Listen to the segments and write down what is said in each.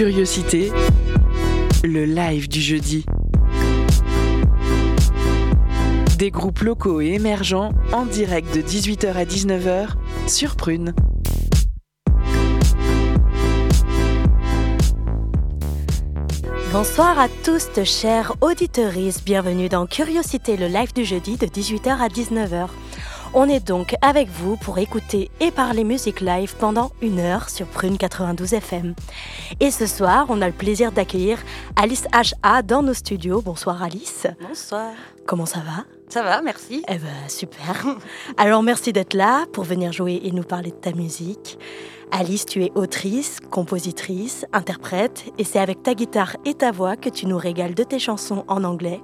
Curiosité, le live du jeudi. Des groupes locaux et émergents en direct de 18h à 19h sur Prune. Bonsoir à tous, chers auditeurs. Bienvenue dans Curiosité, le live du jeudi de 18h à 19h. On est donc avec vous pour écouter et parler musique live pendant une heure sur Prune 92 FM. Et ce soir, on a le plaisir d'accueillir Alice HA dans nos studios. Bonsoir Alice. Bonsoir. Comment ça va? Ça va, merci. Eh ben super. Alors merci d'être là pour venir jouer et nous parler de ta musique. Alice, tu es autrice, compositrice, interprète, et c'est avec ta guitare et ta voix que tu nous régales de tes chansons en anglais.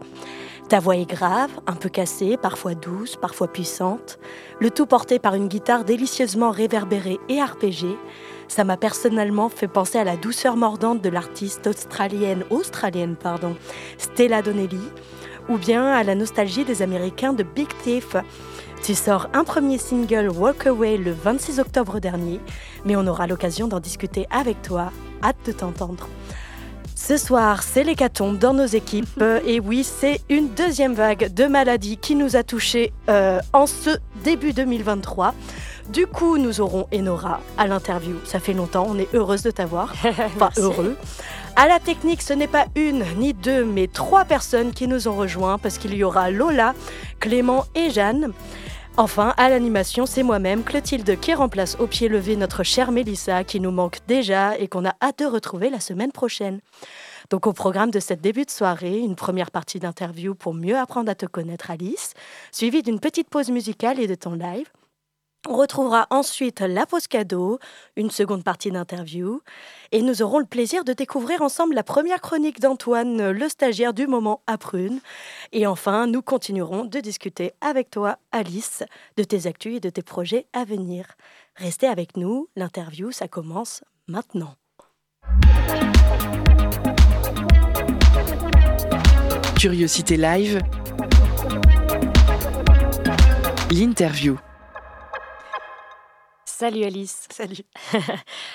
Ta voix est grave, un peu cassée, parfois douce, parfois puissante, le tout porté par une guitare délicieusement réverbérée et arpégée. Ça m'a personnellement fait penser à la douceur mordante de l'artiste australienne, australienne pardon, Stella Donnelly, ou bien à la nostalgie des Américains de Big Thief. Tu sors un premier single Walk Away le 26 octobre dernier, mais on aura l'occasion d'en discuter avec toi. Hâte de t'entendre. Ce soir, c'est l'hécatombe dans nos équipes. Et oui, c'est une deuxième vague de maladies qui nous a touchés euh, en ce début 2023. Du coup, nous aurons Enora à l'interview. Ça fait longtemps, on est heureuse de t'avoir. Enfin, heureux. À la technique, ce n'est pas une ni deux, mais trois personnes qui nous ont rejoints parce qu'il y aura Lola, Clément et Jeanne. Enfin, à l'animation, c'est moi-même, Clotilde, qui remplace au pied levé notre chère Mélissa, qui nous manque déjà et qu'on a hâte de retrouver la semaine prochaine. Donc au programme de cette début de soirée, une première partie d'interview pour mieux apprendre à te connaître Alice, suivie d'une petite pause musicale et de ton live. On retrouvera ensuite la pause cadeau, une seconde partie d'interview, et nous aurons le plaisir de découvrir ensemble la première chronique d'Antoine, le stagiaire du moment à Prune. Et enfin, nous continuerons de discuter avec toi, Alice, de tes actus et de tes projets à venir. Restez avec nous, l'interview, ça commence maintenant. Curiosité live, l'interview. Salut Alice. Salut.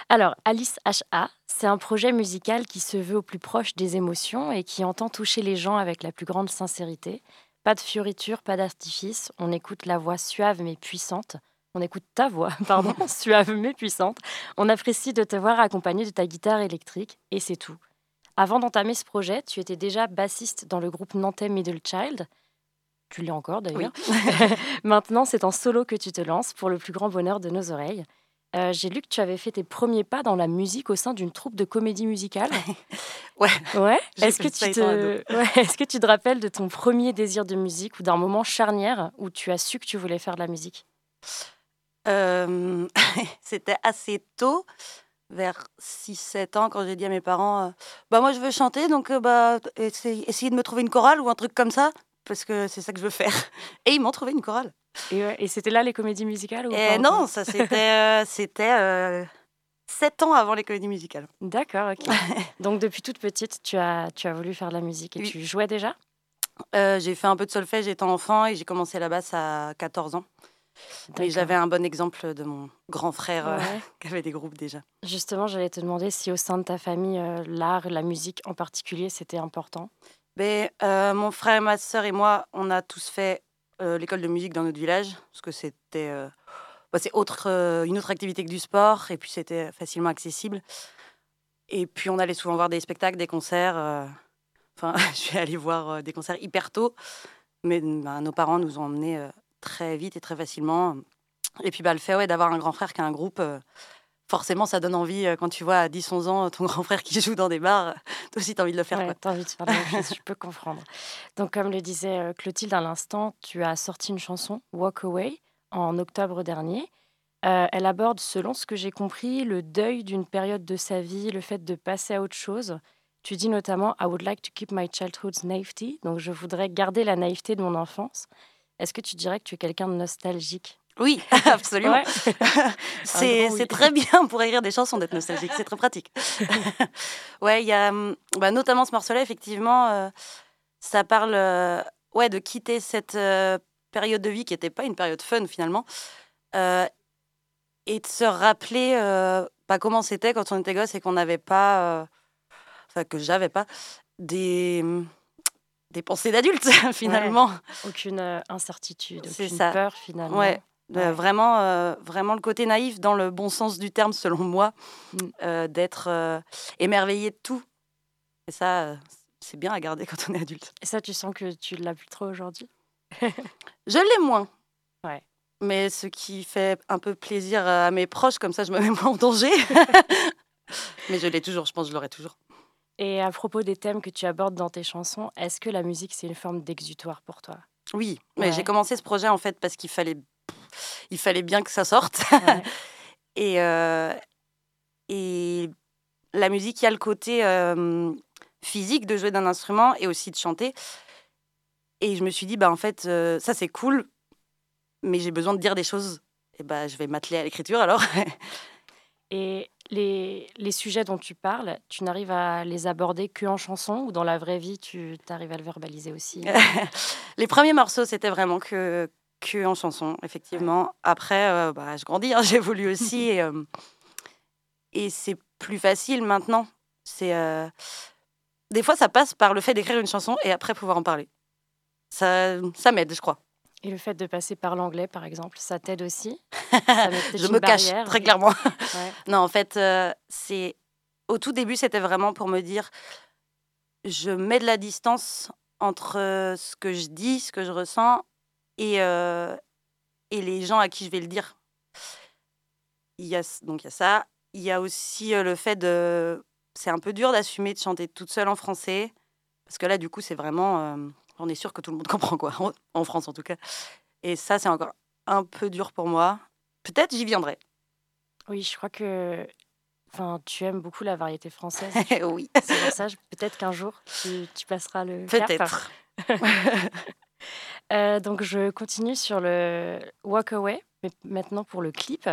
Alors, Alice HA, c'est un projet musical qui se veut au plus proche des émotions et qui entend toucher les gens avec la plus grande sincérité. Pas de fioriture, pas d'artifice. On écoute la voix suave mais puissante. On écoute ta voix, pardon, suave mais puissante. On apprécie de te voir accompagnée de ta guitare électrique et c'est tout. Avant d'entamer ce projet, tu étais déjà bassiste dans le groupe nantais Middle Child. Tu l'es encore d'ailleurs. Maintenant, c'est en solo que tu te lances pour le plus grand bonheur de nos oreilles. Euh, J'ai lu que tu avais fait tes premiers pas dans la musique au sein d'une troupe de comédie musicale. ouais. Ouais. Est-ce que, tu te... ouais. Est que tu te rappelles de ton premier désir de musique ou d'un moment charnière où tu as su que tu voulais faire de la musique? Euh... C'était assez tôt, vers 6-7 ans, quand j'ai dit à mes parents euh, Bah, moi, je veux chanter, donc euh, bah, essayez de me trouver une chorale ou un truc comme ça parce que c'est ça que je veux faire. Et ils m'ont trouvé une chorale. Et, ouais, et c'était là les comédies musicales ou et Non, ça c'était euh, c'était euh, sept ans avant les comédies musicales. D'accord, ok. Donc depuis toute petite, tu as, tu as voulu faire de la musique et oui. tu jouais déjà? Euh, J'ai fait un peu de solfège étant enfant et j'ai commencé la basse à 14 ans. Et j'avais un bon exemple de mon grand frère ouais. euh, qui avait des groupes déjà. Justement, j'allais te demander si au sein de ta famille, euh, l'art, la musique en particulier, c'était important? Euh, mon frère ma sœur et moi, on a tous fait euh, l'école de musique dans notre village, parce que c'était euh, bah, c'est autre, une autre activité que du sport, et puis c'était facilement accessible. Et puis on allait souvent voir des spectacles, des concerts. Enfin, je suis allée voir des concerts hyper tôt, mais bah, nos parents nous ont emmenés très vite et très facilement. Et puis bah, le fait ouais, d'avoir un grand frère qui a un groupe forcément, ça donne envie quand tu vois à 10-11 ans ton grand frère qui joue dans des bars. Toi aussi, tu as envie de le faire. Ouais, tu as envie de faire la même chose, je peux comprendre. Donc, comme le disait Clotilde à l'instant, tu as sorti une chanson, Walk Away, en octobre dernier. Euh, elle aborde, selon ce que j'ai compris, le deuil d'une période de sa vie, le fait de passer à autre chose. Tu dis notamment I would like to keep my childhood's naivety. Donc, je voudrais garder la naïveté de mon enfance. Est-ce que tu dirais que tu es quelqu'un de nostalgique? Oui, absolument. Ouais. c'est oui. très bien pour écrire des chansons d'être nostalgique, c'est très pratique. ouais, il y a bah, notamment ce morceau-là, effectivement, euh, ça parle euh, ouais, de quitter cette euh, période de vie qui n'était pas une période fun finalement, et de se rappeler pas comment c'était quand on était gosse et qu'on n'avait pas enfin que j'avais pas, des, des pensées d'adultes finalement. Aucune incertitude, aucune ça. peur finalement. Ouais. Ouais. vraiment, euh, vraiment le côté naïf dans le bon sens du terme, selon moi, Mm. euh, d'être euh, émerveillé de tout. Et ça, c'est bien à garder quand on est adulte. Et ça, tu sens que tu l'as plus trop aujourd'hui? Je l'ai moins. Ouais. Mais ce qui fait un peu plaisir à mes proches, comme ça je me mets moins en danger. Mais je l'ai toujours, je pense que je l'aurai toujours. Et à propos des thèmes que tu abordes dans tes chansons, est-ce que la musique, c'est une forme d'exutoire pour toi? Oui, mais Ouais. j'ai commencé ce projet en fait parce qu'il fallait, il fallait bien que ça sorte. Ouais. Et, euh, et la musique, il y a le côté euh, physique de jouer d'un instrument et aussi de chanter. Et je me suis dit, bah en fait, euh, ça c'est cool, mais j'ai besoin de dire des choses. Et bah je vais m'atteler à l'écriture alors. Et les, les sujets dont tu parles, tu n'arrives à les aborder que en chanson ou dans la vraie vie, tu arrives à le verbaliser aussi? Les premiers morceaux, c'était vraiment que, que en chanson, effectivement. Après, euh, bah, je grandis, hein, j'évolue aussi. et euh, et c'est plus facile maintenant. C'est euh, Des fois, ça passe par le fait d'écrire une chanson et après pouvoir en parler. Ça, ça m'aide, je crois. Et le fait de passer par l'anglais, par exemple, ça t'aide aussi? Ça je me cache, barrière, très clairement. Ouais. Non, en fait, c'est au tout début, c'était vraiment pour me dire, je mets de la distance entre ce que je dis, ce que je ressens, et, euh, et les gens à qui je vais le dire. Il y a, donc il y a ça. Il y a aussi euh, le fait de... C'est un peu dur d'assumer de chanter toute seule en français, parce que là, du coup, c'est vraiment... euh, on est sûr que tout le monde comprend, quoi, en, France en tout cas. Et ça, c'est encore un peu dur pour moi. Peut-être j'y viendrai. Oui, je crois que enfin, tu aimes beaucoup la variété française. oui. C'est pour ça, peut-être qu'un jour, tu, tu passeras le. Peut-être. Euh, donc, je continue sur le Walk Away, mais maintenant pour le clip,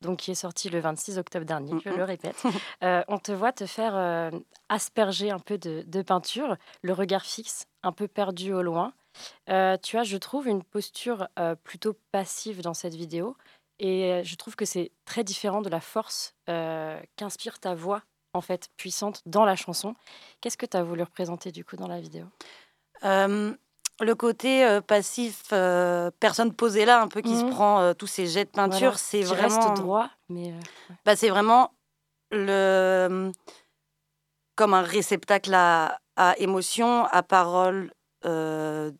donc qui est sorti le 26 octobre dernier, je le répète. Euh, on te voit te faire euh, asperger un peu de, de peinture, le regard fixe, un peu perdu au loin. Tu as, je trouve, une posture plutôt passive dans cette vidéo, et je trouve que c'est très différent de la force qu'inspire ta voix, en fait, puissante dans la chanson. Qu'est-ce que tu as voulu représenter du coup dans la vidéo? Le côté euh, passif, euh, personne posée là, un peu qui se Mhm. prend euh, tous ces jets de peinture, Voilà, c'est vraiment. reste droit, mais Bah, c'est vraiment le comme un réceptacle à, à émotion, à parole, euh,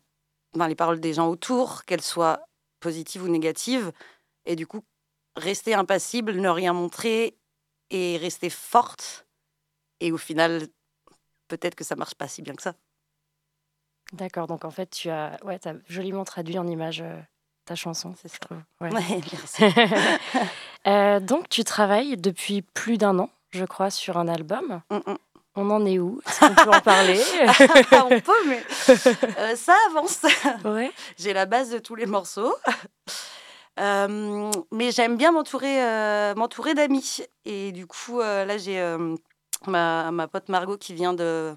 ben, les paroles des gens autour, qu'elles soient positives ou négatives, et du coup rester impassible, ne rien montrer et rester forte. Et au final, peut-être que ça marche pas si bien que ça. D'accord. Donc en fait, tu as, ouais, as joliment traduit en image euh, ta chanson, C'est. Ouais. Ouais, merci. Euh, donc tu travailles depuis plus d'un an, je crois, sur un album. Mm, mm. On en est où? Est-ce qu'on peut en parler? On peut, mais euh, ça avance. Ouais. J'ai la base de tous les morceaux. Euh, mais j'aime bien m'entourer euh, m'entourer d'amis. Et du coup, là, j'ai ma, ma pote Margot qui vient de,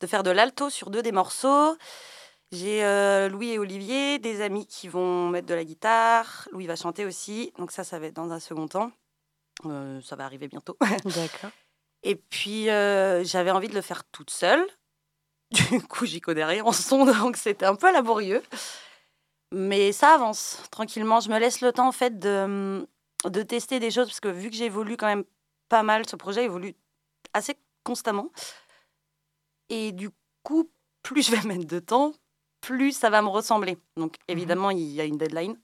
de faire de l'alto sur deux des morceaux. J'ai euh, Louis et Olivier, des amis qui vont mettre de la guitare. Louis va chanter aussi. Donc ça, ça va être dans un second temps. Euh, ça va arriver bientôt. D'accord. Et puis, euh, j'avais envie de le faire toute seule. Du coup, j'y connais rien en son, donc c'était un peu laborieux. Mais ça avance tranquillement. Je me laisse le temps, en fait, de, de tester des choses, parce que vu que j'évolue quand même pas mal, ce projet évolue assez constamment. Et du coup, plus je vais mettre de temps, plus ça va me ressembler. Donc, évidemment, il y a une deadline.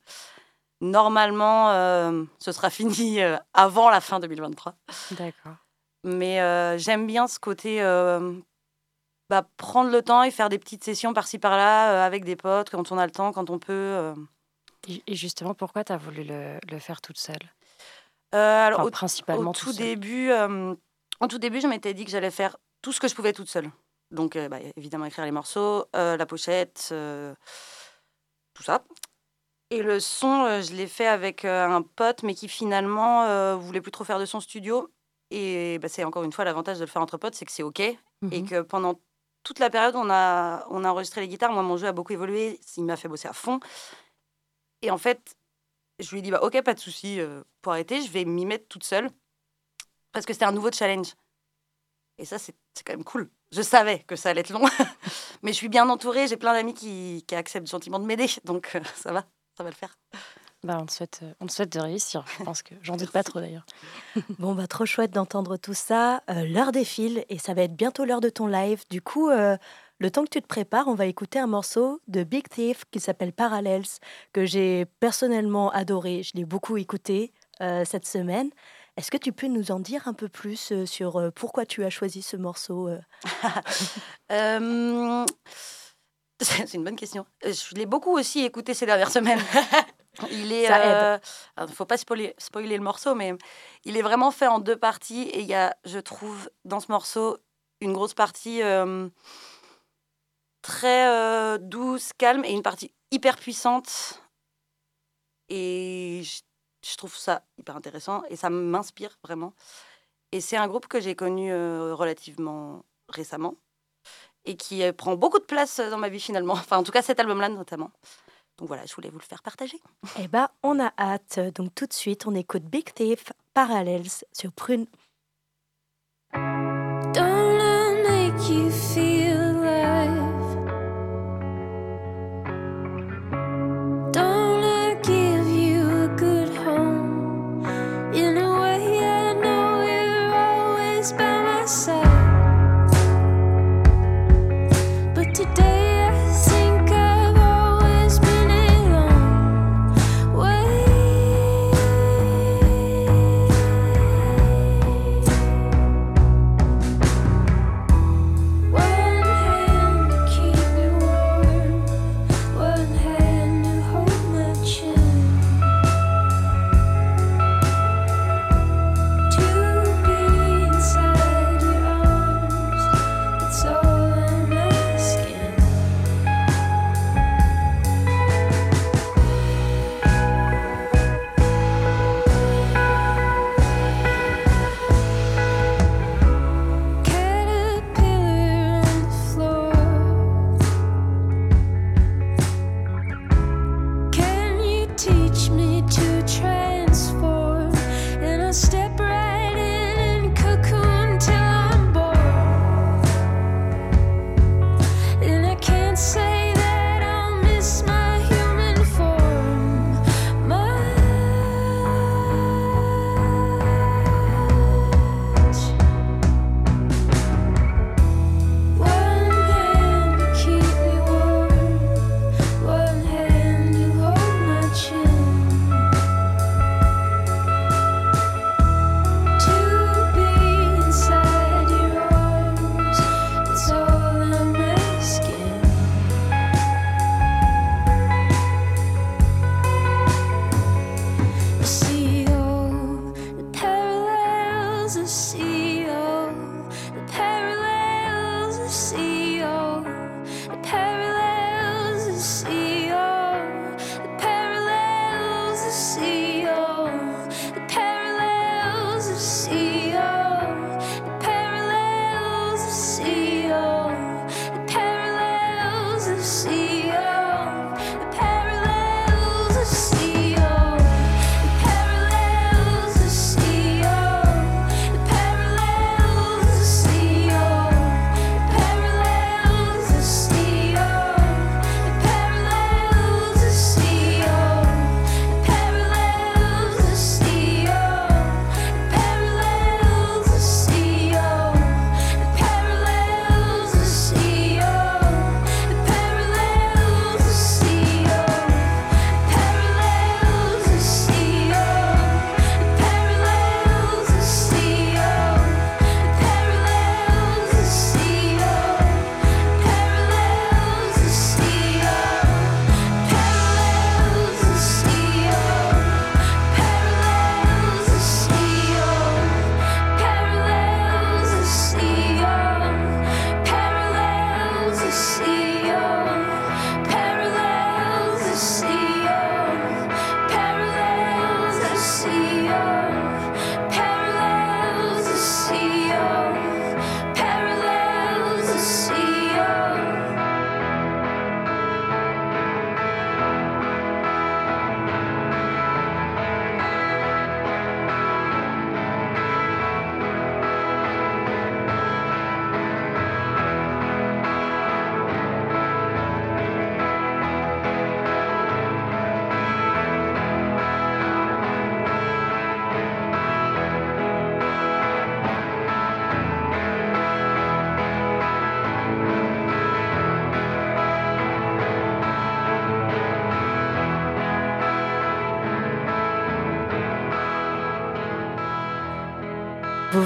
Normalement, euh, ce sera fini euh, avant la fin 2023. D'accord. Mais euh, j'aime bien ce côté bah, prendre le temps et faire des petites sessions par-ci par-là avec des potes quand on a le temps, quand on peut. Et, justement, pourquoi tu as voulu le, le faire toute seule? Alors, Enfin, au, Principalement au tout début, au tout début, je m'étais dit que j'allais faire tout ce que je pouvais toute seule. Donc, euh, bah, évidemment, écrire les morceaux, euh, la pochette, euh, tout ça. Et le son, je l'ai fait avec un pote, mais qui finalement voulait plus trop faire de son studio. Et bah, c'est encore une fois l'avantage de le faire entre potes, c'est que c'est OK. et Mhm. que pendant toute la période on a, on a enregistré les guitares, moi, mon jeu a beaucoup évolué, il m'a fait bosser à fond. Et en fait, je lui ai dit, bah, ok, pas de souci, euh, pour arrêter, je vais m'y mettre toute seule, parce que c'était un nouveau challenge. Et ça, c'est quand même cool. Je savais que ça allait être long, mais je suis bien entourée. J'ai plein d'amis qui, qui, acceptent gentiment de m'aider, donc euh, ça va, ça va le faire. Bah, on, te souhaite, euh, on te souhaite de réussir, je pense que j'en doute pas trop d'ailleurs. bon, bah, trop chouette d'entendre tout ça. Euh, l'heure défile et ça va être bientôt l'heure de ton live. Du coup, le temps que tu te prépares, on va écouter un morceau de Big Thief qui s'appelle Parallels, que j'ai personnellement adoré. Je l'ai beaucoup écouté cette semaine. Est-ce que tu peux nous en dire un peu plus euh, sur euh, pourquoi tu as choisi ce morceau euh? C'est une bonne question. Je l'ai beaucoup aussi écouté ces dernières semaines. il est, il ne faut pas spoiler, spoiler, le morceau, mais il est vraiment fait en deux parties. Et il y a, je trouve, dans ce morceau, une grosse partie très douce, calme, et une partie hyper puissante. Et je trouve ça hyper intéressant et ça m'inspire vraiment. Et c'est un groupe que j'ai connu euh, relativement récemment et qui euh, prend beaucoup de place dans ma vie finalement. Enfin, en tout cas, cet album-là notamment. Donc voilà, je voulais vous le faire partager. Eh ben, on a hâte. Donc tout de suite, on écoute Big Thief Parallels sur Prune. Don't make you feel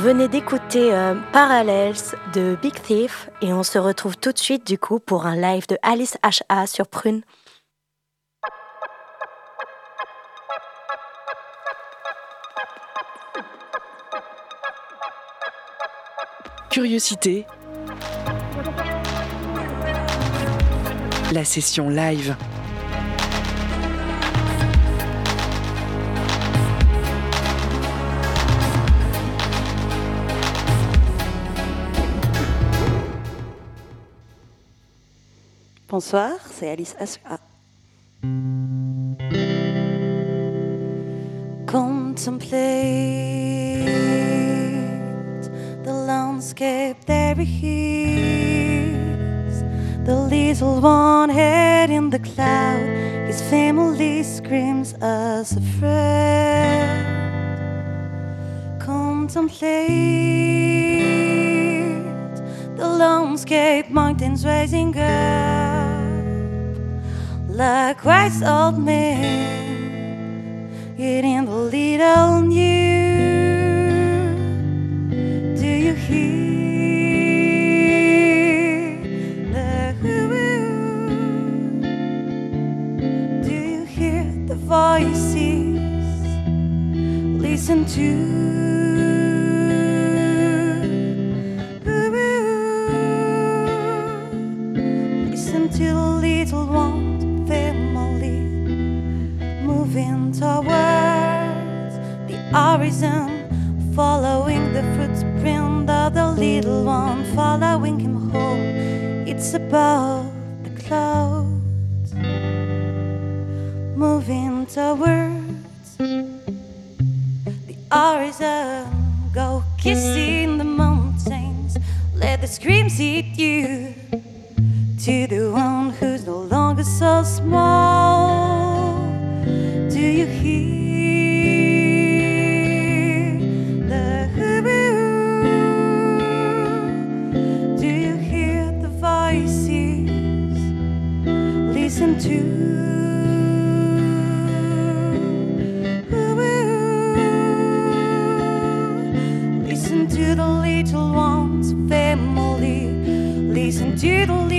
venez d'écouter euh, Parallels de Big Thief et on se retrouve tout de suite du coup pour un live de Alice HA sur Prune. Curiosité. La session live. Bonsoir, c'est Alice Asua. Contemplate the landscape there is. The little one head in the cloud, his family screams as a friend. Contemplate the landscape, mountains rising up like wise old men eating the little new. Do you hear the Do you hear the voices? Listen to. Moving towards the horizon, following the footprint of the little one, following him home. It's above the clouds, moving towards the horizon. Go kissing the mountains, let the screams hit you to the one who's no longer so small. Do you hear the Do you hear the voices? Listen to. Listen to the little ones, family. Listen to the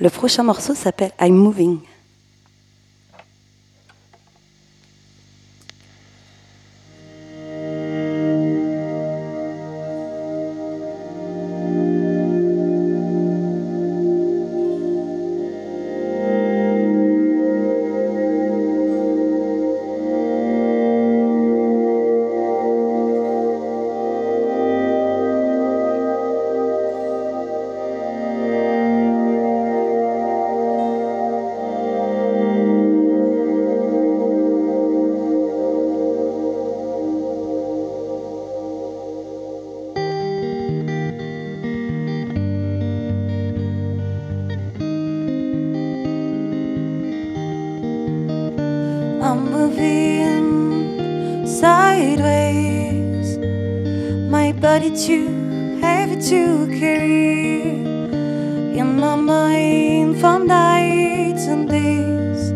Le prochain morceau s'appelle I'm Moving. too heavy to carry in my mind from nights and days.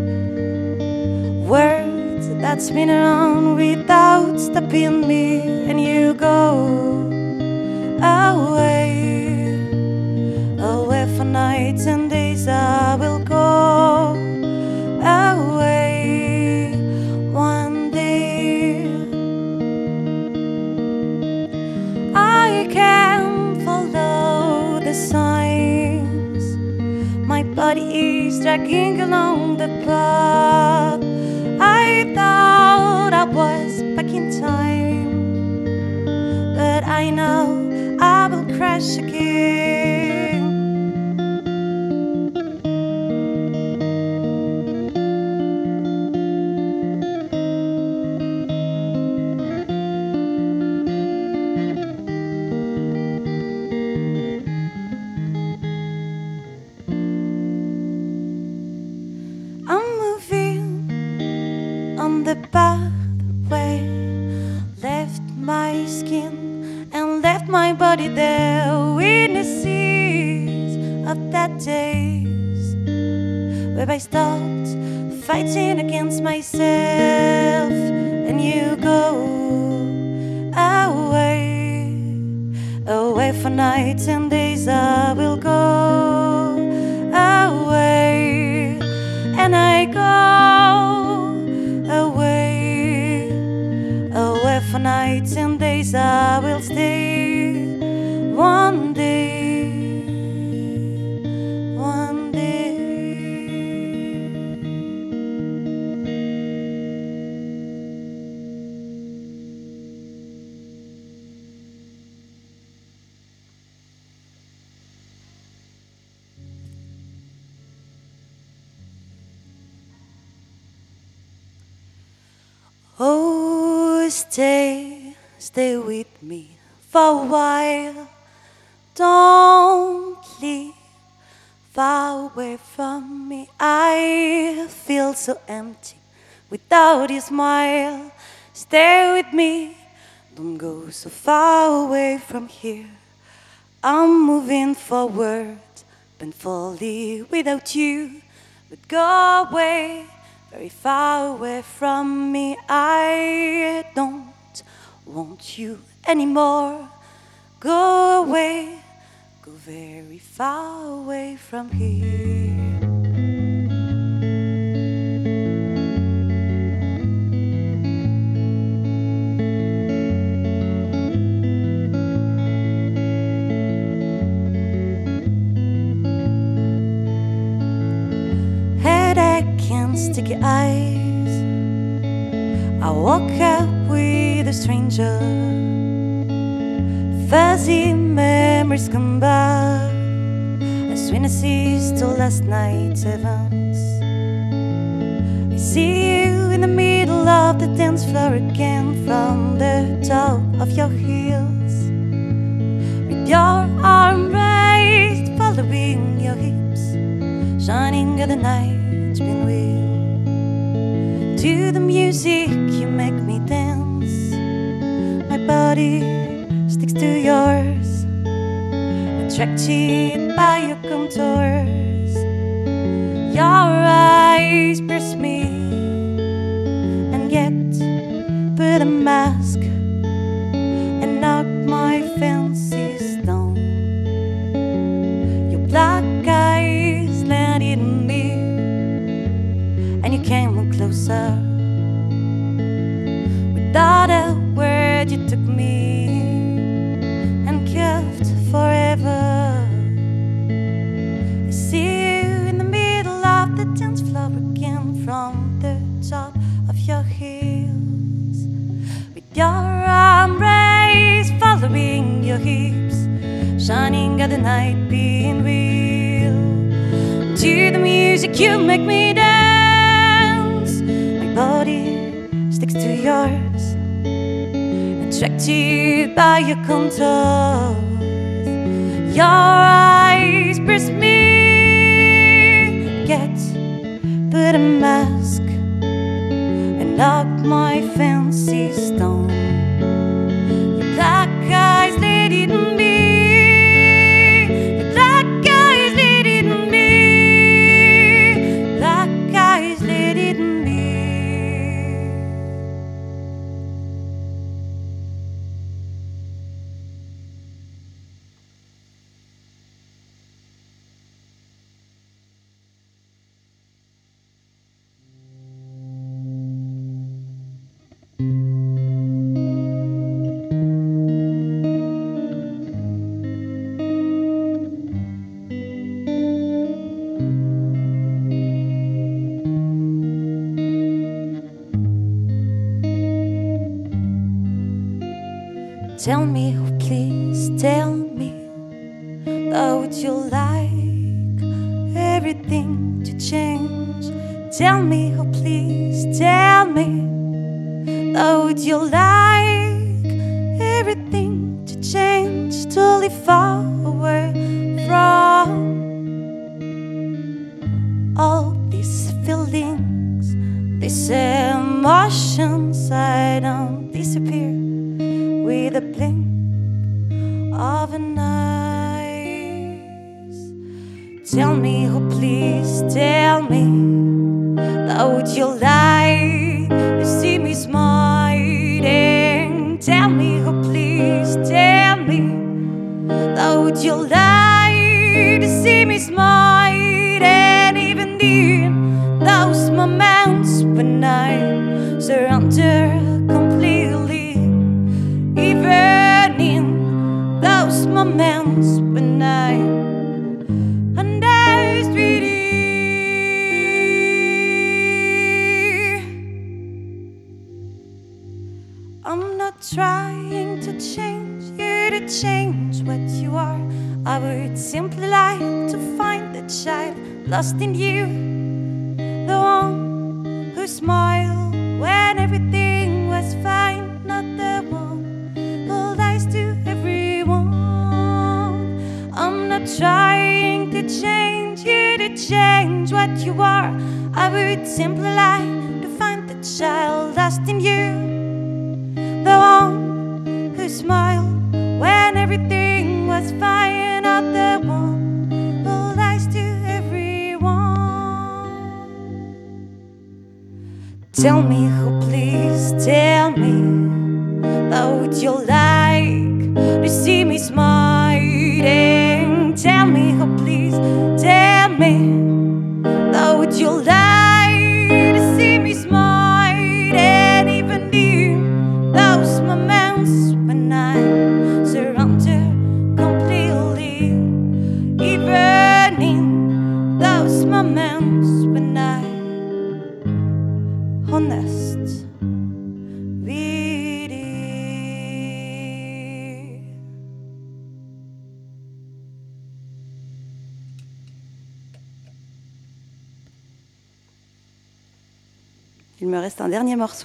Words that's been around without stopping me, and you go. where I stopped fighting against myself and you go away, away for nights and days. I will go away, and I go away, away for nights and days. I will stay. For a while. Don't leave far away from me. I feel so empty without your smile. Stay with me, don't go so far away from here. I'm moving forward, painfully without you, but go away very far away from me. I don't want you anymore. Go away, go very far away from here. sticky eyes. I woke up with a stranger. Fuzzy memories come back. As see still last night's events. I see you in the middle of the dance floor again from the top of your heels. With your arm raised, following your hips, shining at the night's with to the music, you make me dance. My body sticks to yours, attracted by your contours. Your eyes shining at the night being real. To the music, you make me dance. My body sticks to yours, attracted by your contours. Your eyes press me, get put a mask and knock my fancies down. lost in you.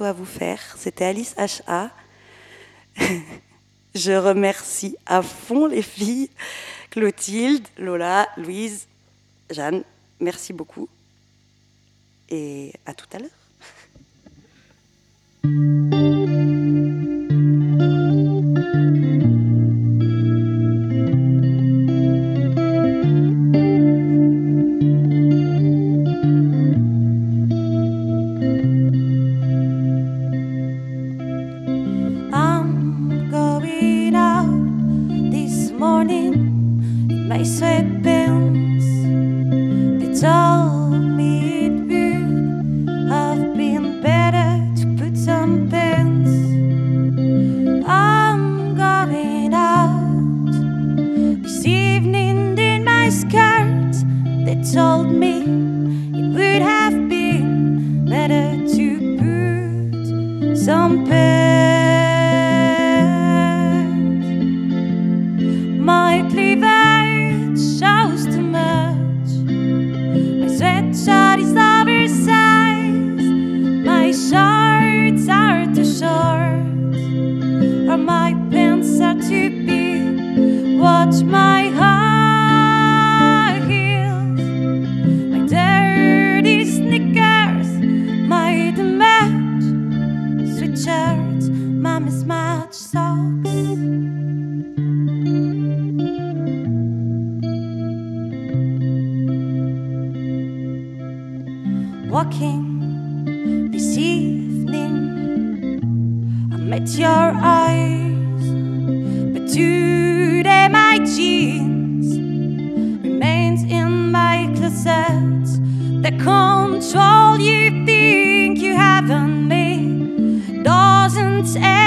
à vous faire. C'était Alice HA. Je remercie à fond les filles, Clotilde, Lola, Louise, Jeanne. Merci beaucoup. Et à tout à l'heure.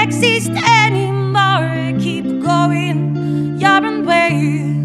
Exist anymore. Keep going your own way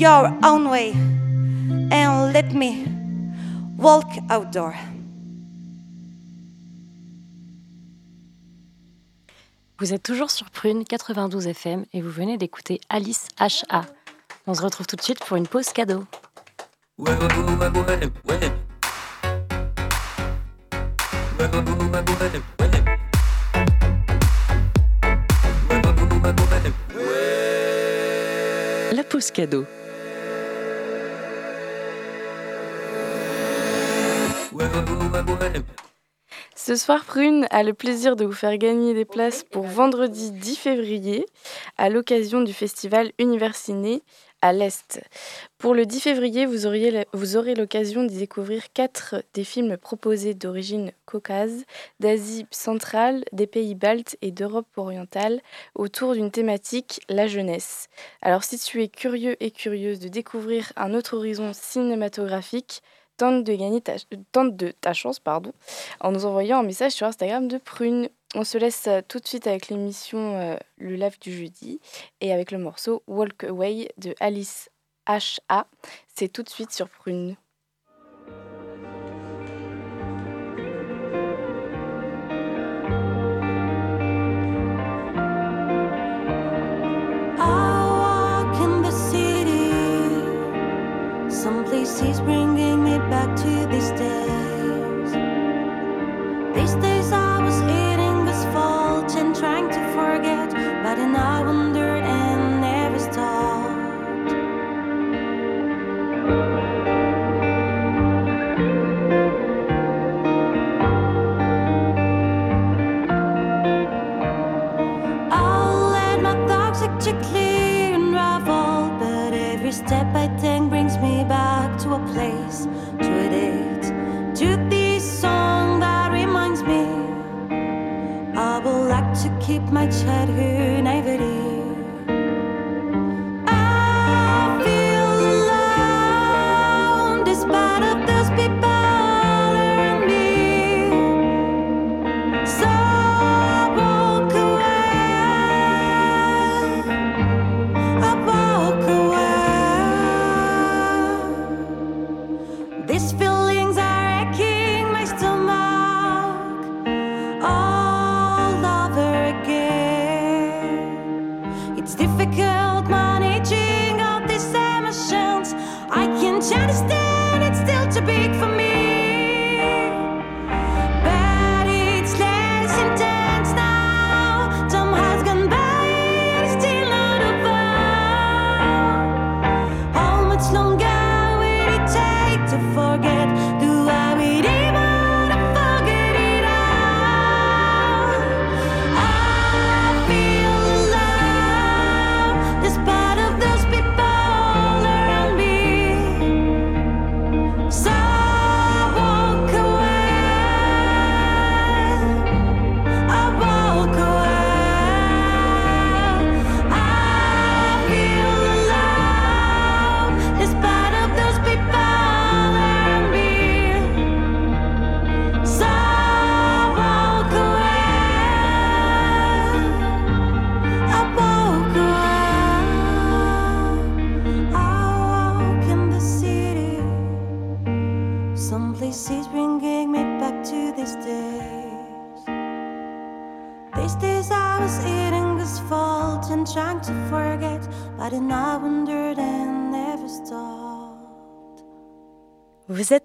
your own way and let me walk outdoor. Vous êtes toujours sur Prune 92 FM et vous venez d'écouter Alice HA. On se retrouve tout de suite pour une pause cadeau. Ouais, ouais, ouais, ouais, ouais, ouais. Ce soir, Prune a le plaisir de vous faire gagner des places pour vendredi 10 février à l'occasion du festival Universiné à l'Est. Pour le 10 février, vous, aurez l'occasion d'y découvrir quatre des films proposés d'origine caucase, d'Asie centrale, des pays baltes et d'Europe orientale autour d'une thématique, la jeunesse. Alors si tu es curieux et curieuse de découvrir un autre horizon cinématographique, tente de gagner ta, tente de ta chance pardon, en nous envoyant un message sur Instagram de Prune. On se laisse euh, tout de suite avec l'émission euh, Le Live du jeudi et avec le morceau Walk Away de Alice H.A. C'est tout de suite sur Prune. Keep my childhood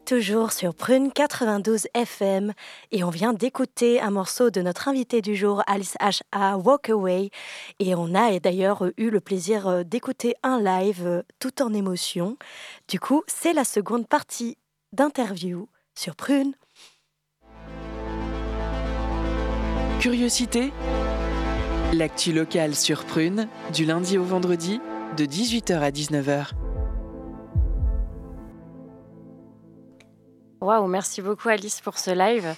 toujours sur Prune 92 FM et on vient d'écouter un morceau de notre invité du jour, Alice H.A. Walk Away. Et on a d'ailleurs eu le plaisir euh, d'écouter un live euh, tout en émotion. Du coup, c'est la seconde partie d'interview sur Prune. Curiosité? L'actu locale sur Prune, du lundi au vendredi, de 18h à 19h. Waouh, merci beaucoup Alice pour ce live.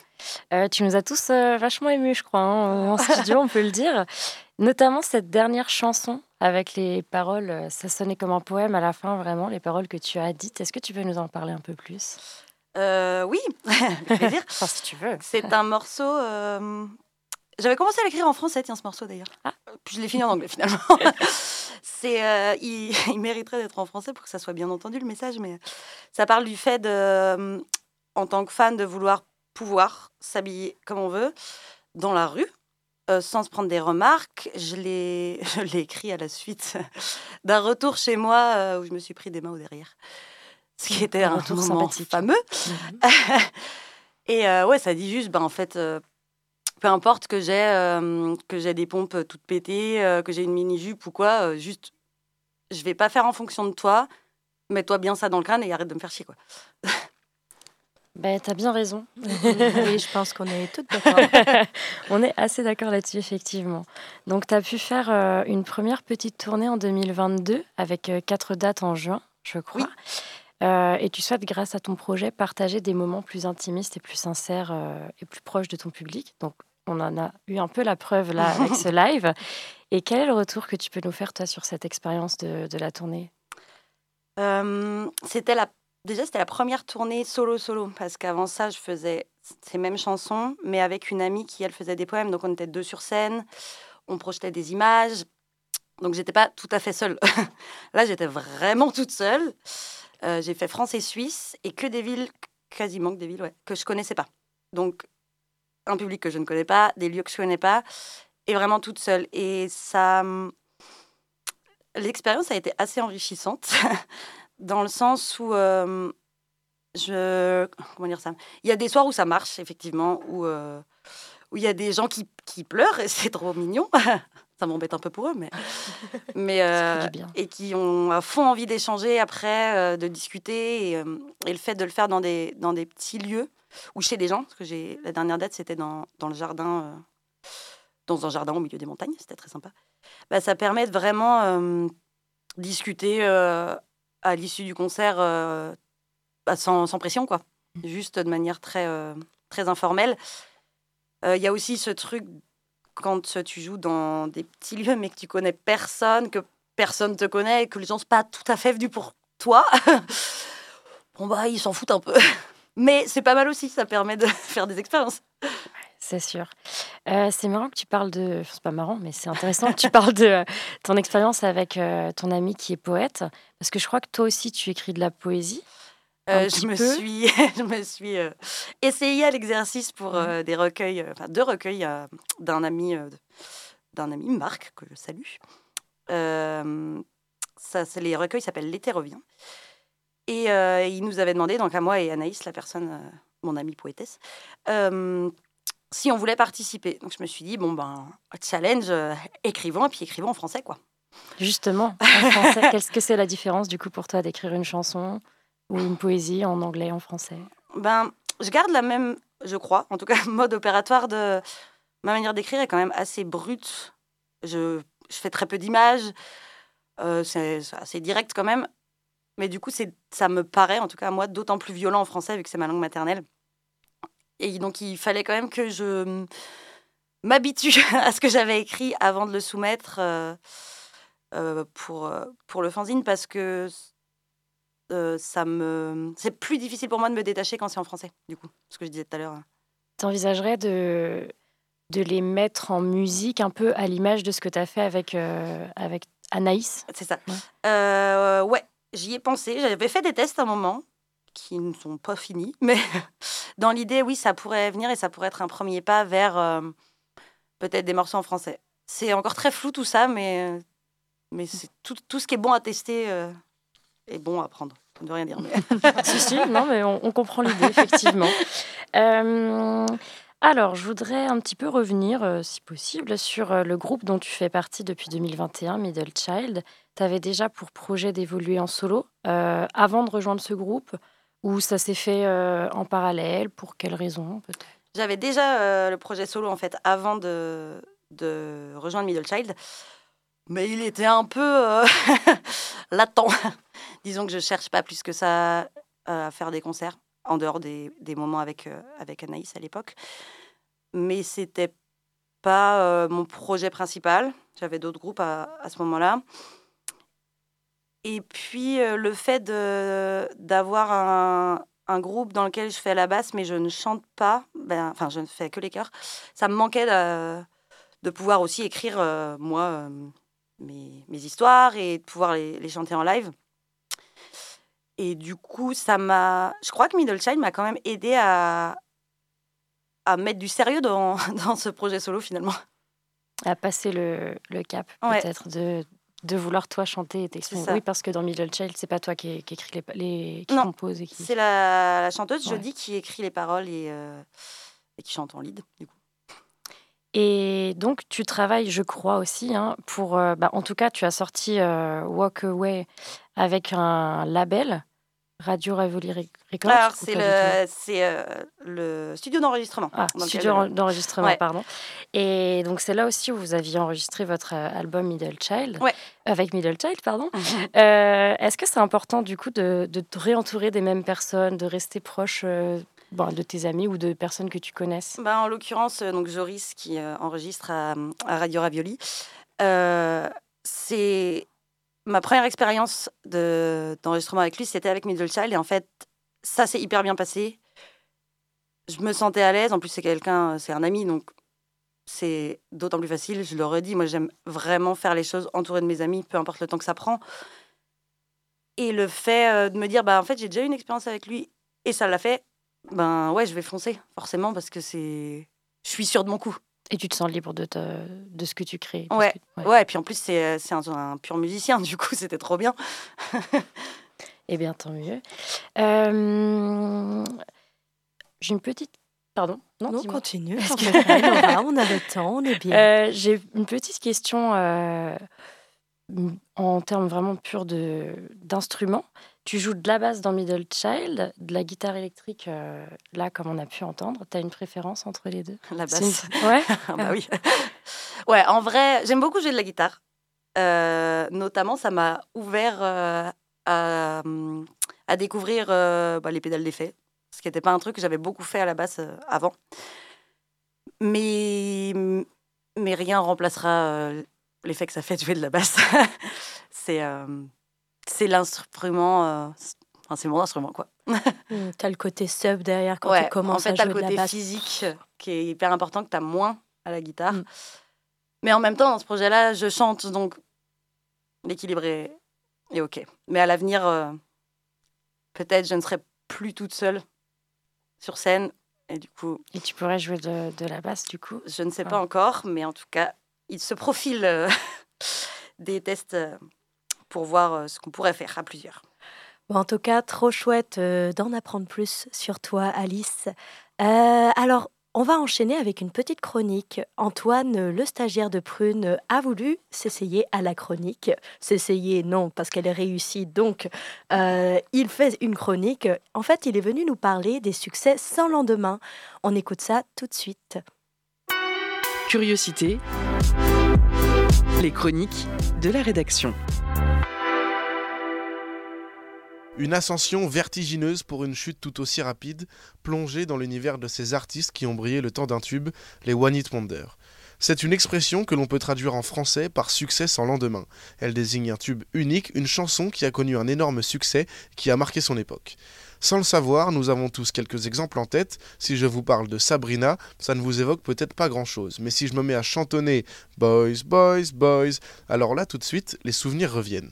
Euh, tu nous as tous euh, vachement émus, je crois, hein, en studio, on peut le dire. Notamment cette dernière chanson avec les paroles, euh, ça sonnait comme un poème à la fin, vraiment, les paroles que tu as dites. Est-ce que tu peux nous en parler un peu plus? Euh, oui, plaisir. Enfin, si tu veux. C'est un morceau. euh, J'avais commencé à l'écrire en français, tiens, ce morceau d'ailleurs. Ah. Puis je l'ai fini en anglais finalement. C'est, euh, il, il mériterait d'être en français pour que ça soit bien entendu le message, mais ça parle du fait de, euh, en tant que fan, de vouloir pouvoir s'habiller comme on veut dans la rue. euh, sans se prendre des remarques, je l'ai, je l'ai écrit à la suite d'un retour chez moi euh, où je me suis pris des mains au derrière. Ce qui était Un un, retour moment sympathique. fameux. Et euh, ouais, ça dit juste, ben, en fait, peu importe que j'ai que j'ai des pompes toutes pétées, que j'ai une mini-jupe ou quoi, juste, je vais pas faire en fonction de toi, mets-toi bien ça dans le crâne et arrête de me faire chier, quoi. Ben, t'as bien raison. oui, je pense qu'on est toutes d'accord. On est assez d'accord là-dessus, effectivement. Donc, tu as pu faire euh, une première petite tournée en 2022 avec euh, quatre dates en juin, je crois. Euh, et tu souhaites, grâce à ton projet, partager des moments plus intimistes et plus sincères et plus proches de ton public. Donc, on en a eu un peu la preuve là avec ce live. Et quel est le retour que tu peux nous faire, toi, sur cette expérience de, de la tournée? Euh, c'était la déjà c'était la première tournée solo solo parce qu'avant ça je faisais ces mêmes chansons mais avec une amie qui elle faisait des poèmes. Donc on était deux sur scène on projetait des images. Donc j'étais pas tout à fait seule. Là j'étais vraiment toute seule. Euh, j'ai fait France et Suisse et que des villes quasiment que des villes ouais, que je connaissais pas. Donc un public que je ne connais pas des lieux que je connais pas et vraiment toute seule. Et ça hum, l'expérience a été assez enrichissante dans le sens où euh, je comment dire ça? Il y a des soirs où ça marche effectivement où euh, où il y a des gens qui, qui pleurent et c'est trop mignon. Ça m'embête un peu pour eux mais mais euh, et qui ont à fond envie d'échanger après de discuter et, et le fait de le faire dans des dans des petits lieux ou chez des gens parce que j'ai la dernière date c'était dans, dans le jardin dans un jardin au milieu des montagnes c'était très sympa. Bah, ça permet de vraiment discuter à l'issue du concert euh, bah, sans, sans pression, quoi. Juste de manière très, euh, très informelle. Euh, Il y a aussi ce truc quand tu joues dans des petits lieux mais que tu connais personne, que personne te connaît et que les gens sont pas tout à fait venus pour toi. bon, bah, ils s'en foutent un peu. Mais c'est pas mal aussi, ça permet de faire des expériences. C'est sûr. Euh, c'est marrant que tu parles de. enfin, C'est pas marrant, mais c'est intéressant que tu parles de euh, ton expérience avec euh, ton ami qui est poète. Parce que je crois que toi aussi, tu écris de la poésie. Je me peu. suis, je me suis essayée à l'exercice pour euh, des recueils, enfin deux recueils d'un ami, d'un ami Marc que je salue. Ça, c'est- les recueils s'appellent L'été revient. Et il nous avait demandé, donc à moi et Anaïs, la personne, mon amie poétesse, si on voulait participer. Donc je me suis dit bon ben challenge, euh, écrivons et puis écrivons en français quoi. Justement, en français. Qu'est-ce que c'est la différence, du coup, pour toi, d'écrire une chanson ou une poésie en anglais, en français? Ben, je garde la même, je crois, en tout cas, mode opératoire de ma manière d'écrire est quand même assez brute. Je, je fais très peu d'images, euh, c'est c'est assez direct quand même. Mais du coup, c'est, ça me paraît, en tout cas à moi, d'autant plus violent en français vu que c'est ma langue maternelle. Et donc, il fallait quand même que je m'habitue à ce que j'avais écrit avant de le soumettre euh, euh, pour, euh, pour le fanzine parce que euh, ça me c'est plus difficile pour moi de me détacher quand c'est en français du coup ce que je disais tout à l'heure T'envisagerais de, de les mettre en musique un peu à l'image de ce que tu as fait avec, euh, avec Anaïs? C'est ça. Ouais. Ouais j'y ai pensé. J'avais fait des tests à un moment qui ne sont pas finis. Mais dans l'idée, oui, ça pourrait venir et ça pourrait être un premier pas vers euh, peut-être des morceaux en français. C'est encore très flou tout ça, mais, mais c'est tout, tout ce qui est bon à tester euh, est bon à prendre. Ça ne veut rien dire. Mais... si, si, non, mais on, on comprend l'idée, effectivement. Euh, alors, je voudrais un petit peu revenir, euh, si possible, sur euh, le groupe dont tu fais partie depuis 2021, Middle Child. Tu avais déjà pour projet d'évoluer en solo euh, avant de rejoindre ce groupe ou ça s'est fait euh, en parallèle Pour quelles raisons J'avais déjà euh, le projet solo en fait avant de, rejoindre Middle Child, mais il était un peu euh, latent. Disons que je cherche pas plus que ça à faire des concerts en dehors des, des moments avec, avec Anaïs à l'époque. Mais c'était pas mon projet principal. J'avais d'autres groupes à, à ce moment-là. Et puis euh, le fait d'avoir un, un groupe dans lequel je fais la basse, mais je ne chante pas, ben, enfin je ne fais que les chœurs, ça me manquait de, de pouvoir aussi écrire, euh, moi, euh, mes, mes histoires et de pouvoir les, les chanter en live. Et du coup, ça m'a. Je crois que Middle Child m'a quand même aidé à, à mettre du sérieux dans, dans ce projet solo finalement. À passer le, le cap, Ouais. peut-être, de, de vouloir toi chanter et t'exprimer. Oui, parce que dans Middle Child, c'est pas toi qui, les, les qui Non, compose et qui. C'est la, la chanteuse Ouais. Jodie qui écrit les paroles et, euh, et qui chante en lead, du coup. Et donc, tu travailles, je crois aussi, hein, pour. euh, bah, en tout cas, tu as sorti euh, Walk Away avec un label, Radio Rivoli Rec- Records. Alors, c'est le, euh, le studio d'enregistrement. Ah, studio d'enregistrement, ouais. pardon. Et donc, c'est là aussi où vous aviez enregistré votre euh, album Middle Child. Ouais. Avec Middle Child, pardon. Euh, Est-ce que c'est important, du coup, de, de te réentourer des mêmes personnes, de rester proche euh, bon, de tes amis ou de personnes que tu connaisses? Ben, en l'occurrence, donc Joris qui enregistre à, à Radio Ravioli, c'est ma première expérience de- d'enregistrement avec lui, c'était avec Middle Child et en fait, ça s'est hyper bien passé. Je me sentais à l'aise. En plus, c'est quelqu'un, c'est un ami, donc c'est d'autant plus facile. Je le redis, moi, j'aime vraiment faire les choses entouré de mes amis, peu importe le temps que ça prend. Et le fait euh, de me dire, bah, en fait, j'ai déjà eu une expérience avec lui et ça l'a fait, ben ouais, je vais foncer, forcément, parce que c'est. Je suis sûre de mon coup. Et tu te sens libre de, te, de ce que tu crées Ouais. que- Ouais, et puis en plus, c'est euh, c'est un, un pur musicien, du coup, c'était trop bien. Eh bien, tant mieux. Euh, J'ai une petite. Pardon? Non, Non, continue. Que- on a le temps, on est bien. Euh, J'ai une petite question euh, en termes vraiment purs de- d'instruments. Tu joues de la basse dans Middle Child, de la guitare électrique, euh, là, comme on a pu entendre. Tu as une préférence entre les deux? La basse. une- Ouais Ah bah oui. ouais, en vrai, j'aime beaucoup jouer de la guitare. Euh, notamment, ça m'a ouvert euh, à, à découvrir bah, les pédales d'effet, ce qui n'était pas un truc que j'avais beaucoup fait à la basse avant. Mais, mais rien remplacera l'effet que ça fait de jouer de la basse. c'est c'est l'instrument, euh, c'est- enfin, c'est mon instrument, quoi. Hmm, T'as le côté sub derrière quand Ouais, tu commences en fait, à jouer le de la côté basse. physique qui est hyper important, que tu as moins à la guitare. Mm. Mais en même temps, dans ce projet-là, je chante, donc l'équilibre est, est OK. Mais à l'avenir, euh, peut-être je ne serai plus toute seule sur scène. Et du coup, Et tu pourrais jouer de, de la basse, du coup je ne sais pas encore, mais en tout cas, il se profile euh, des tests euh, pour voir euh, ce qu'on pourrait faire à plusieurs. Bon, en tout cas, trop chouette euh, d'en apprendre plus sur toi, Alice. Euh, alors, on va enchaîner avec une petite chronique. Antoine, le stagiaire de Prune, a voulu s'essayer à la chronique. S'essayer, non, parce qu'elle est réussie. Donc, euh, il fait une chronique. En fait, il est venu nous parler des succès sans lendemain. On écoute ça tout de suite. Curiosité. Les chroniques de la rédaction. Une ascension vertigineuse pour une chute tout aussi rapide, plongée dans l'univers de ces artistes qui ont brillé le temps d'un tube, les One Hit Wonder. C'est une expression que l'on peut traduire en français par succès sans lendemain. Elle désigne un tube unique, une chanson qui a connu un énorme succès, qui a marqué son époque. Sans le savoir, nous avons tous quelques exemples en tête. Si je vous parle de Sabrina, ça ne vous évoque peut-être pas grand-chose. Mais si je me mets à chantonner Boys, Boys, Boys, alors là tout de suite, les souvenirs reviennent.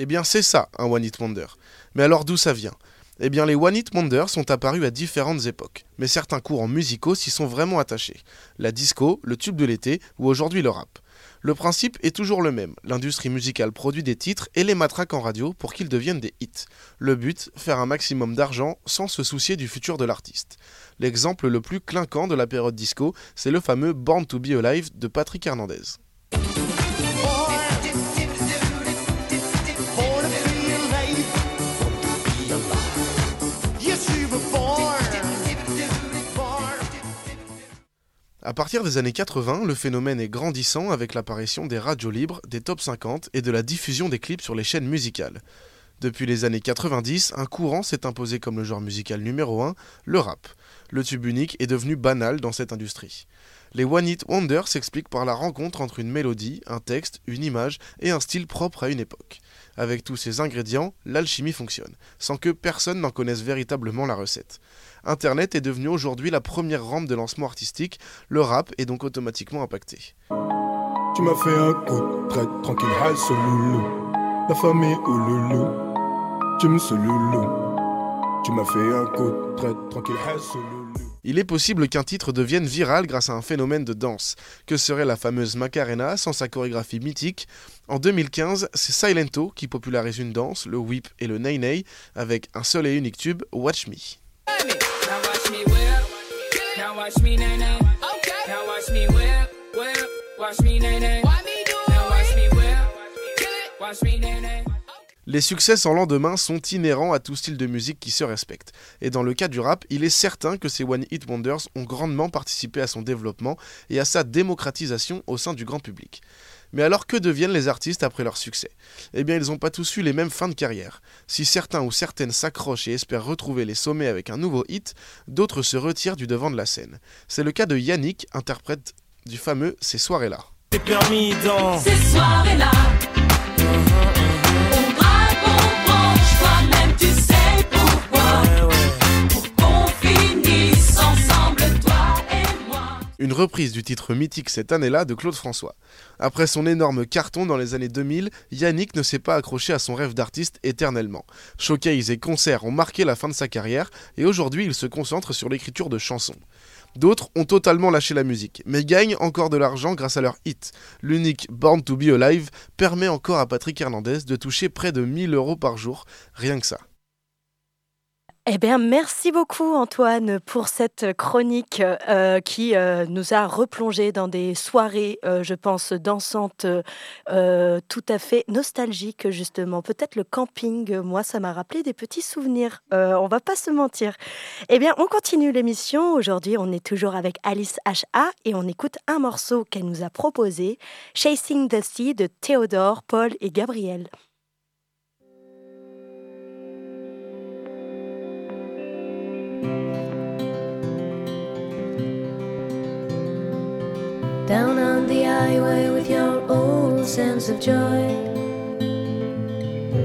Eh bien c'est ça, un One Hit Wonder. Mais alors d'où ça vient? Eh bien les One Hit Wonders sont apparus à différentes époques, mais certains courants musicaux s'y sont vraiment attachés. La disco, le tube de l'été ou aujourd'hui le rap. Le principe est toujours le même. L'industrie musicale produit des titres et les matraque en radio pour qu'ils deviennent des hits. Le but, faire un maximum d'argent sans se soucier du futur de l'artiste. L'exemple le plus clinquant de la période disco, c'est le fameux Born to Be Alive de Patrick Hernandez. À partir des années 80, le phénomène est grandissant avec l'apparition des radios libres, des top 50 et de la diffusion des clips sur les chaînes musicales. Depuis les années 90, un courant s'est imposé comme le genre musical numéro 1, le rap. Le tube unique est devenu banal dans cette industrie. Les One Hit Wonders s'expliquent par la rencontre entre une mélodie, un texte, une image et un style propre à une époque. Avec tous ces ingrédients, l'alchimie fonctionne, sans que personne n'en connaisse véritablement la recette. Internet est devenu aujourd'hui la première rampe de lancement artistique, le rap est donc automatiquement impacté. Tu m'as fait un coup très tranquille, hal ce loulou. La famille ou loulou, tu me ce loulou. Tu m'as fait un coup très tranquille, hal ce loulou. Il est possible qu'un titre devienne viral grâce à un phénomène de danse. Que serait la fameuse Macarena sans sa chorégraphie mythique? En 2015, c'est Silento qui popularise une danse, le whip et le nay nay, avec un seul et unique tube, Watch Me. Now watch me nay nay. Now watch me whip, whip. Watch me nay nay. Now watch me whip. Watch me nay nay. Les succès sans lendemain sont inhérents à tout style de musique qui se respecte. Et dans le cas du rap, il est certain que ces One Hit Wonders ont grandement participé à son développement et à sa démocratisation au sein du grand public. Mais alors que deviennent les artistes après leur succès? Eh bien, ils n'ont pas tous eu les mêmes fins de carrière. Si certains ou certaines s'accrochent et espèrent retrouver les sommets avec un nouveau hit, d'autres se retirent du devant de la scène. C'est le cas de Yannick, interprète du fameux Ces soirées-là. C'est permis dans Ces soirées-là. Une reprise du titre mythique cette année-là de Claude François. Après son énorme carton dans les années 2000, Yannick ne s'est pas accroché à son rêve d'artiste éternellement. Showcase et concerts ont marqué la fin de sa carrière et aujourd'hui il se concentre sur l'écriture de chansons. D'autres ont totalement lâché la musique, mais gagnent encore de l'argent grâce à leur hit. L'unique Born to Be Alive permet encore à Patrick Hernandez de toucher près de 1000 euros par jour, rien que ça. Eh bien, merci beaucoup Antoine pour cette chronique euh, qui euh, nous a replongé dans des soirées, euh, je pense, dansantes, tout à fait nostalgiques justement. Peut-être le camping, moi, ça m'a rappelé des petits souvenirs. On va pas se mentir. Eh bien, on continue l'émission. Aujourd'hui, on est toujours avec Alice H.A. et on écoute un morceau qu'elle nous a proposé, Chasing the Sea de Théodore, Paul et Gabriel. Down on the highway with your old sense of joy.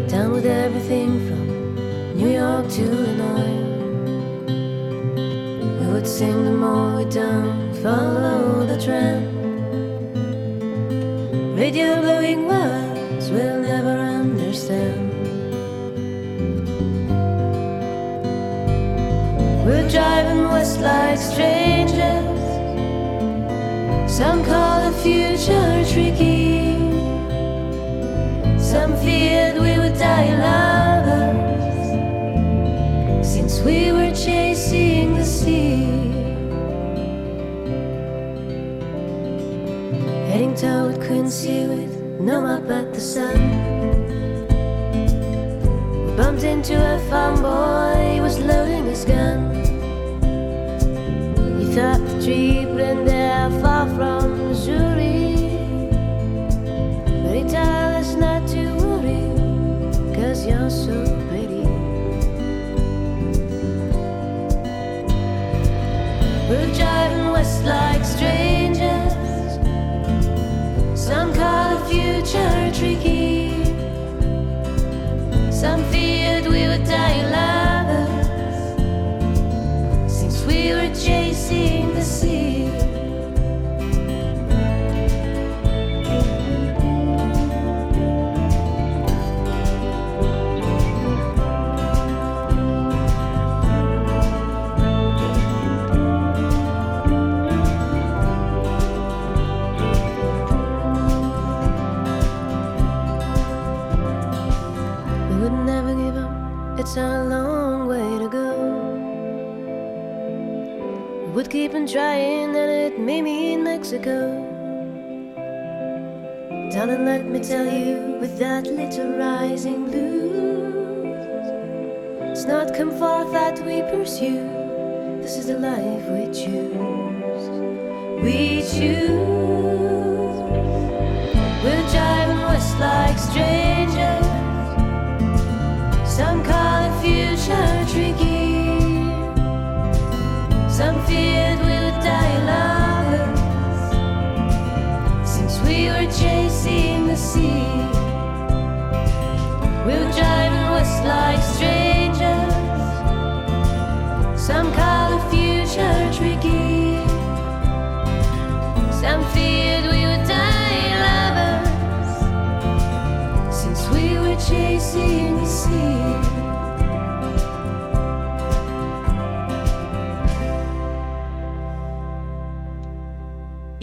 Down with everything from New York to Illinois. We would sing the more we don't follow the trend. Radio blowing words we'll never understand. We're driving west like strangers. Some call the future tricky. Some feared we would die lovers. Since we were chasing the sea. Heading toward Quincy with no map but the sun. We bumped into a farm boy, he was loading his gun. He thought the tree like it's a long way to go. Would keep on trying, and it may mean Mexico. Darling, let me tell you, with that little rising blues, it's not comfort that we pursue. This is the life we choose. We choose. We're driving west like strangers. Like strangers. Some call the future tricky. Some feared we would die.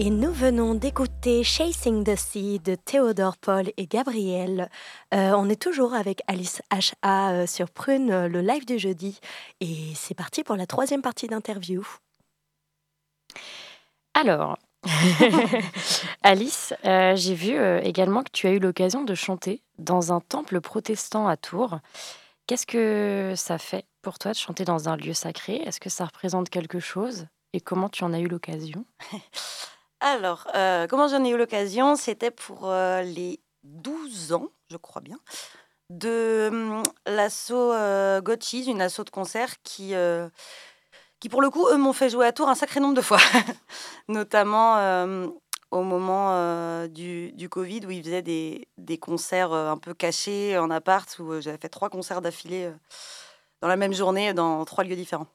Et nous d'écouter Chasing the Sea de Théodore Paul et Gabriel. Euh, on est toujours avec Alice HA euh, sur Prune, euh, le live du jeudi. Et c'est parti pour la troisième partie d'interview. Alors, Alice, euh, j'ai vu euh, également que tu as eu l'occasion de chanter dans un temple protestant à Tours. Qu'est-ce que ça fait pour toi de chanter dans un lieu sacré? Est-ce que ça représente quelque chose? Et comment tu en as eu l'occasion? Alors, euh, comment j'en ai eu l'occasion? C'était pour euh, les 12 ans, je crois bien, de hum, l'asso euh, God Cheese, une asso de concert qui, euh, qui, pour le coup, eux m'ont fait jouer à Tours un sacré nombre de fois, notamment au moment du, Covid où ils faisaient des, des concerts un peu cachés en appart, où j'avais fait trois concerts d'affilée dans la même journée dans trois lieux différents.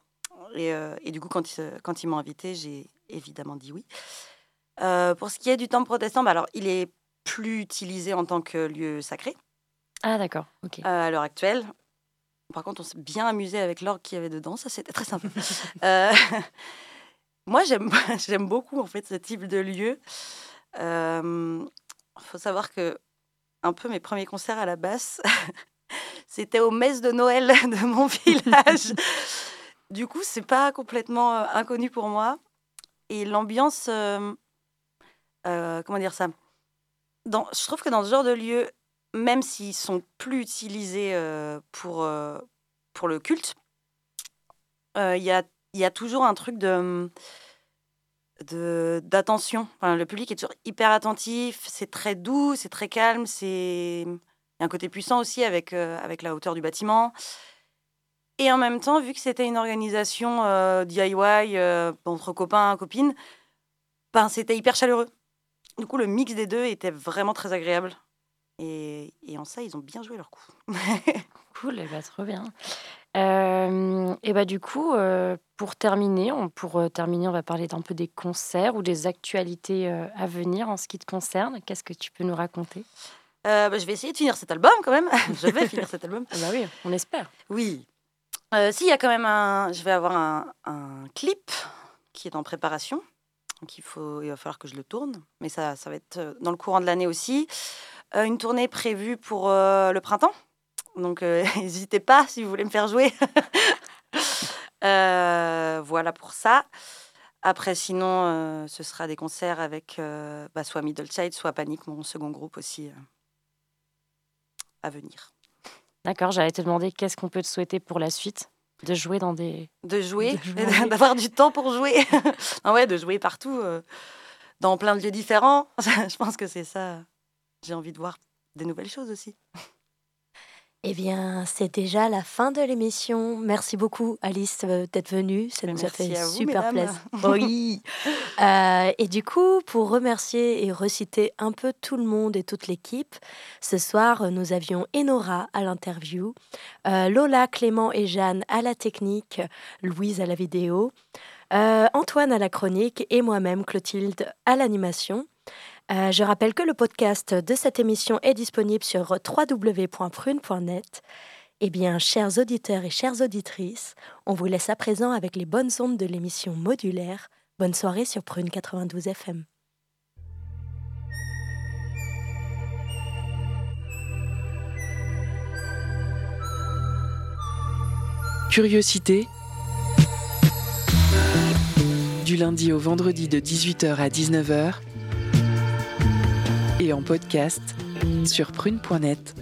Et, du coup, quand ils, quand ils m'ont invité, j'ai évidemment dit oui. Euh, pour ce qui est du temple protestant, bah alors, il est plus utilisé en tant que lieu sacré Ah d'accord, ok. euh, à l'heure actuelle. Par contre, on s'est bien amusé avec l'orgue qu'il y avait dedans, ça c'était très sympa. Euh, moi, j'aime j'aime beaucoup en fait ce type de lieu. Il faut savoir que un peu mes premiers concerts à la basse, c'était aux messes de Noël de mon village. du coup, c'est pas complètement inconnu pour moi. Et l'ambiance, euh, euh, comment dire ça? Je trouve que dans ce genre de lieu, même s'ils sont plus utilisés euh, pour, euh, pour le culte, il y, a, y a toujours un truc de d'attention. Le public est toujours hyper attentif, c'est très doux, c'est très calme, c'est il y a un côté puissant aussi avec, avec la hauteur du bâtiment. Et en même temps, vu que c'était une organisation DIY entre copains, copines, ben, c'était hyper chaleureux. Du coup, le mix des deux était vraiment très agréable. Et, et en ça, ils ont bien joué leur coup. Cool, et bah, trop bien. Euh, et bah du coup, euh, pour terminer, on, pour euh, terminer, on va parler d'un peu des concerts ou des actualités à venir en ce qui te concerne. Qu'est-ce que tu peux nous raconter? Bah, je vais essayer de finir cet album quand même. je vais finir cet album. Ah bah oui, on espère. Oui. Euh, si, il y a quand même un. Je vais avoir un, un clip qui est en préparation. Donc il, faut, il va falloir que je le tourne. Mais ça, ça va être euh, dans le courant de l'année aussi. Euh, une tournée prévue pour euh, le printemps. Donc n'hésitez pas si vous voulez me faire jouer. Voilà pour ça. Après, sinon, ce sera des concerts avec bah, soit Middle Child, soit Panic, mon second groupe aussi, à venir. D'accord, j'allais te demander qu'est-ce qu'on peut te souhaiter pour la suite? De jouer dans des de jouer, De d'avoir du temps pour jouer. Ah ouais, de jouer partout, euh, dans plein de lieux différents. Je pense que c'est ça. J'ai envie de voir des nouvelles choses aussi. Eh bien, c'est déjà la fin de l'émission. Merci beaucoup, Alice, euh, d'être venue. Ça nous a fait vous, super mesdames. plaisir. Oui. Euh, et du coup, pour remercier et reciter un peu tout le monde et toute l'équipe, ce soir, nous avions Enora à l'interview, euh, Lola, Clément et Jeanne à la technique, Louise à la vidéo, euh, Antoine à la chronique et moi-même, Clotilde, à l'animation. Euh, je rappelle que le podcast de cette émission est disponible sur www.prune.net. Eh bien, chers auditeurs et chères auditrices, on vous laisse à présent avec les bonnes ondes de l'émission modulaire. Bonne soirée sur Prune 92 FM. Curiosité. Du lundi au vendredi de 18h à 19h. En podcast sur prune.net.